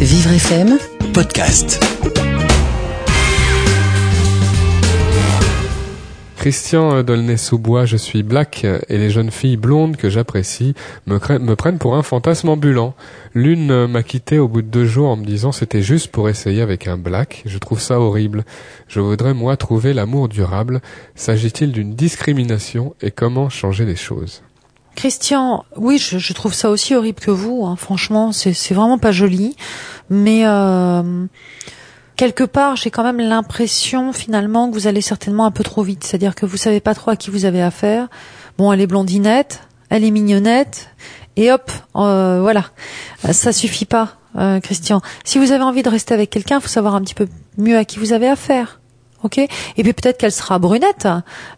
Vivre FM podcast. Christian Dolnay-sous-Bois, je suis black et les jeunes filles blondes que j'apprécie me, me prennent pour un fantasme ambulant. L'une m'a quitté au bout de deux jours en me disant c'était juste pour essayer avec un black. Je trouve ça horrible. Je voudrais moi trouver l'amour durable. S'agit-il d'une discrimination et comment changer les choses? Christian, oui, je, trouve ça aussi horrible que vous. hein. Franchement, c'est vraiment pas joli. Mais euh, quelque part, j'ai quand même l'impression finalement que vous allez certainement un peu trop vite. C'est-à-dire que vous savez pas trop à qui vous avez affaire. Bon, elle est blondinette, elle est mignonnette, et hop, euh, voilà. Euh, Ça suffit pas, Christian. Si vous avez envie de rester avec quelqu'un, faut savoir un petit peu mieux à qui vous avez affaire. Ok Et puis peut-être qu'elle sera brunette,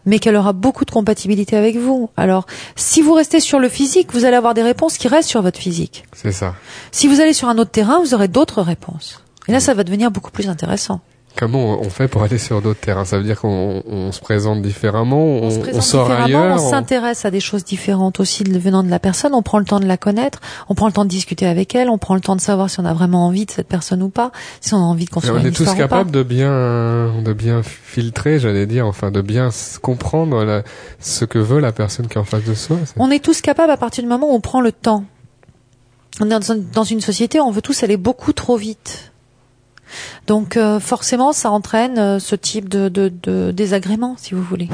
mais qu'elle aura beaucoup de compatibilité avec vous. Alors, si vous restez sur le physique, vous allez avoir des réponses qui restent sur votre physique. C'est ça. Si vous allez sur un autre terrain, vous aurez d'autres réponses. Et là, ça va devenir beaucoup plus intéressant. Comment on fait pour aller sur d'autres terrains? Ça veut dire qu'on on se présente différemment, on, se on sort différemment, ailleurs. on on- s'intéresse à des choses différentes aussi venant de la personne, on prend le temps de la connaître, on prend le temps de discuter avec elle, on prend le temps de savoir si on a vraiment envie de cette personne ou pas, si on a envie de construire on une est tous histoire ou pas. capables de bien, de bien filtrer, j'allais dire, enfin de bien comprendre la- ce que veut la personne qui est en face de soi. On est tous capables à partir du moment où on prend le temps. On est dans une société où on veut tous aller beaucoup trop vite. Donc euh, forcément, ça entraîne euh, ce type de, désagrément, si vous voulez.